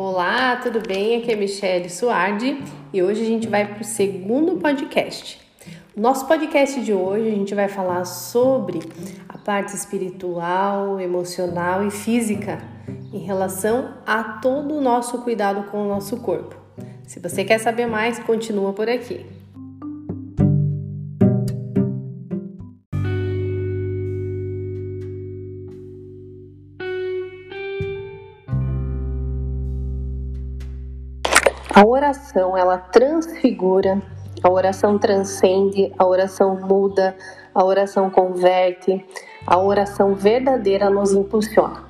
Olá, tudo bem? Aqui é Michelle Suardi e hoje a gente vai para o segundo podcast. No nosso podcast de hoje a gente vai falar sobre a parte espiritual, emocional e física em relação a todo o nosso cuidado com o nosso corpo. Se você quer saber mais, continua por aqui. A oração, ela transfigura, a oração transcende, a oração muda, a oração converte, a oração verdadeira nos impulsiona.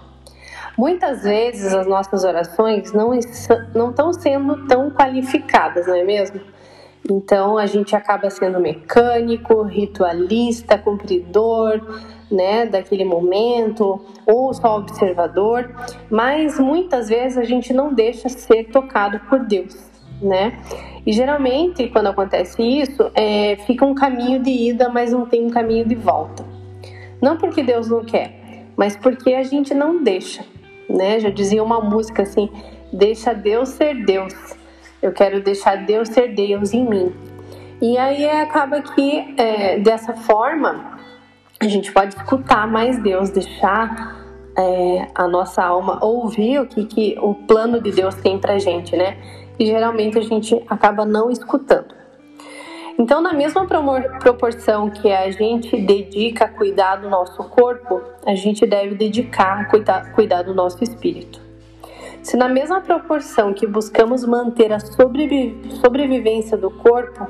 Muitas vezes as nossas orações não, estão sendo tão qualificadas, não é mesmo? Então a gente acaba sendo mecânico, ritualista, cumpridor, né, daquele momento, ou só observador, mas muitas vezes a gente não deixa ser tocado por Deus, né? E geralmente, quando acontece isso, é, fica um caminho de ida, mas não tem um caminho de volta. Não porque Deus não quer, mas porque a gente não deixa, né? Já dizia uma música assim: deixa Deus ser Deus. Eu quero deixar Deus ser Deus em mim. E aí acaba que é, dessa forma a gente pode escutar mais Deus, deixar é, a nossa alma ouvir o que, que o plano de Deus tem pra gente, né? E geralmente a gente acaba não escutando. Então, na mesma proporção que a gente dedica a cuidar do nosso corpo, a gente deve dedicar a cuidar, cuidar do nosso espírito. Se na mesma proporção que buscamos manter a sobrevivência do corpo,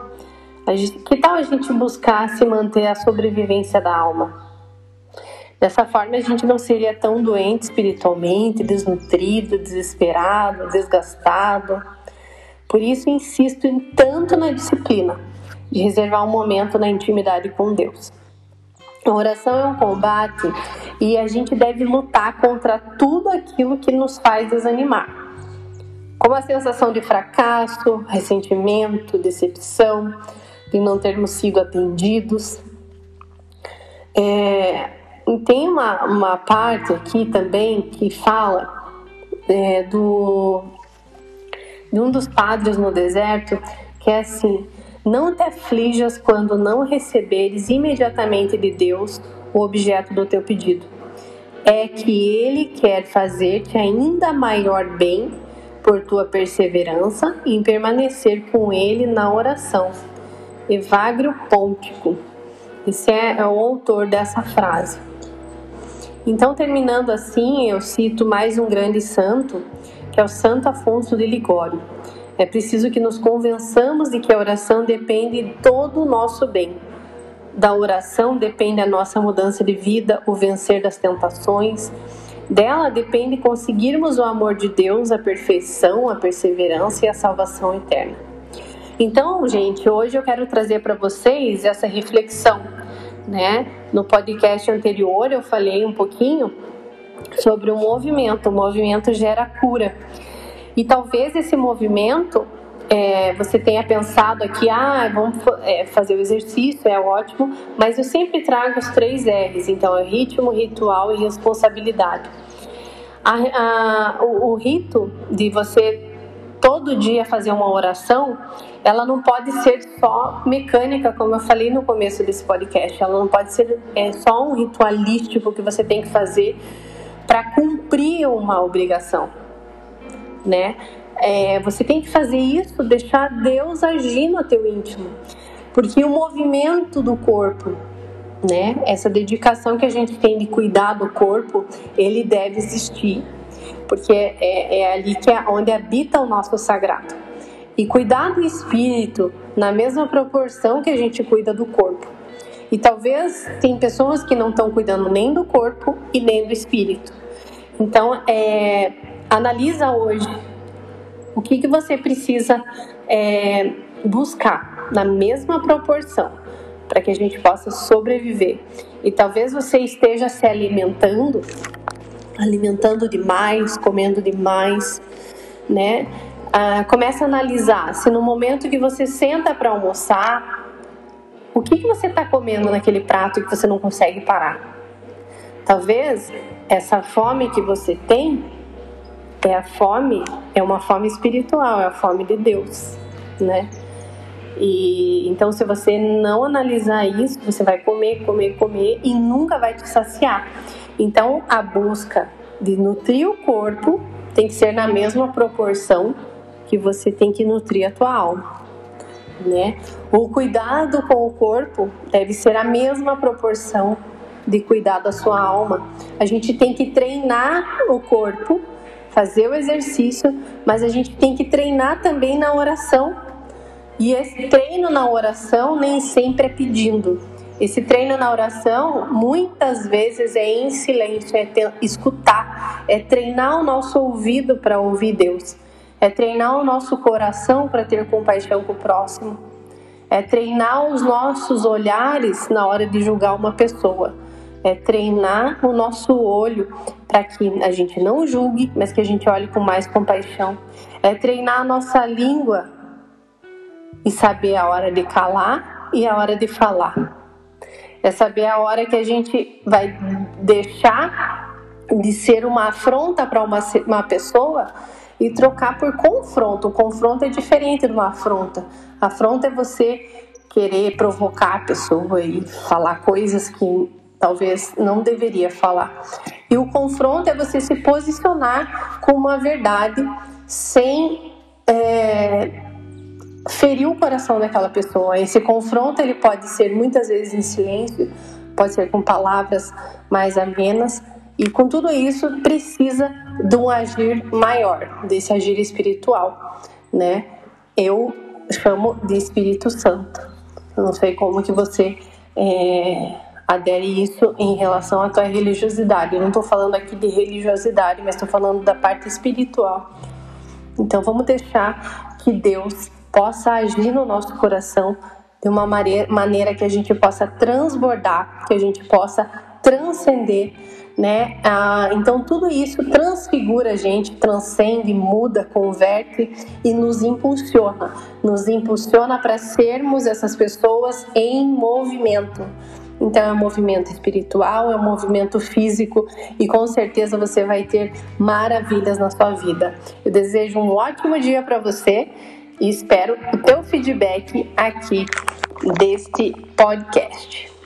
Que tal a gente buscar se manter a sobrevivência da alma? Dessa forma, a gente não seria tão doente espiritualmente, desnutrido, desesperado, desgastado. Por isso, insisto em tanto na disciplina de reservar um momento na intimidade com Deus. A oração é um combate e a gente deve lutar contra tudo aquilo que nos faz desanimar, como a sensação de fracasso, ressentimento, decepção, de não termos sido atendidos. É, tem uma, uma parte aqui também que fala é, do, de um dos padres no deserto, que é assim: Não te aflijas quando não receberes imediatamente de Deus o objeto do teu pedido. É que Ele quer fazer-te ainda maior bem por tua perseverança em permanecer com Ele na oração Evagrio Pontico. Esse é, é o autor dessa frase. Então, terminando assim, eu cito mais um grande santo, que é o Santo Afonso de Ligório. É preciso que nos convençamos de que a oração depende de todo o nosso bem. Da oração depende a nossa mudança de vida, o vencer das tentações. Dela depende conseguirmos o amor de Deus, a perfeição, a perseverança e a salvação eterna. Então, gente, hoje eu quero trazer para vocês essa reflexão, né? No podcast anterior eu falei um pouquinho sobre o movimento. O movimento gera cura. E talvez esse movimento é, você tenha pensado aqui, ah, vamos é, fazer o exercício, é ótimo, mas eu sempre trago os três R's, então é ritmo, ritual e responsabilidade. A, a, o, o rito de você todo dia fazer uma oração, ela não pode ser só mecânica, como eu falei no começo desse podcast. Ela não pode ser é, só um ritualístico que você tem que fazer para cumprir uma obrigação, né? É, você tem que fazer isso, deixar Deus agir no teu íntimo, porque o movimento do corpo, né? Essa dedicação que a gente tem de cuidar do corpo, ele deve existir porque é, é ali que é onde habita o nosso sagrado. E cuidar do espírito na mesma proporção que a gente cuida do corpo. E talvez tem pessoas que não estão cuidando nem do corpo e nem do espírito. Então, é, analisa hoje o que, que você precisa é, buscar na mesma proporção para que a gente possa sobreviver. E talvez você esteja se alimentando alimentando demais, comendo demais, né? Ah, começa a analisar se no momento que você senta para almoçar, o que, que você está comendo naquele prato que você não consegue parar? Talvez essa fome que você tem é a fome, é uma fome espiritual, é a fome de Deus, né? E então se você não analisar isso, você vai comer, comer, comer e nunca vai te saciar. Então a busca de nutrir o corpo tem que ser na mesma proporção que você tem que nutrir a tua alma. Né? O cuidado com o corpo deve ser a mesma proporção de cuidar da sua alma. A gente tem que treinar o corpo, fazer o exercício, mas a gente tem que treinar também na oração. E esse treino na oração nem sempre é pedindo. Esse treino na oração muitas vezes é em silêncio, é ter, escutar, é treinar o nosso ouvido para ouvir Deus, é treinar o nosso coração para ter compaixão com o próximo, é treinar os nossos olhares na hora de julgar uma pessoa é treinar o nosso olho para que a gente não julgue, mas que a gente olhe com mais compaixão. É treinar a nossa língua e saber a hora de calar e a hora de falar. É saber a hora que a gente vai deixar de ser uma afronta para uma, uma pessoa e trocar por confronto. O confronto é diferente de uma afronta. A afronta é você querer provocar a pessoa e falar coisas que talvez não deveria falar. E o confronto é você se posicionar com uma verdade sem é, ferir o coração daquela pessoa. Esse confronto ele pode ser muitas vezes em silêncio, pode ser com palavras mais amenas. E com tudo isso precisa de um agir maior, desse agir espiritual, né? Eu chamo de Espírito Santo. Eu não sei como que você é, adere isso em relação à tua religiosidade. Eu não estou falando aqui de religiosidade, mas estou falando da parte espiritual. Então vamos deixar que Deus possa agir no nosso coração de uma maneira que a gente possa transbordar, que a gente possa transcender, né? Ah, então tudo isso transfigura a gente, transcende, muda, converte e nos impulsiona, nos impulsiona para sermos essas pessoas em movimento. Então é um movimento espiritual, é um movimento físico e com certeza você vai ter maravilhas na sua vida. Eu desejo um ótimo dia para você e espero o teu feedback aqui deste podcast.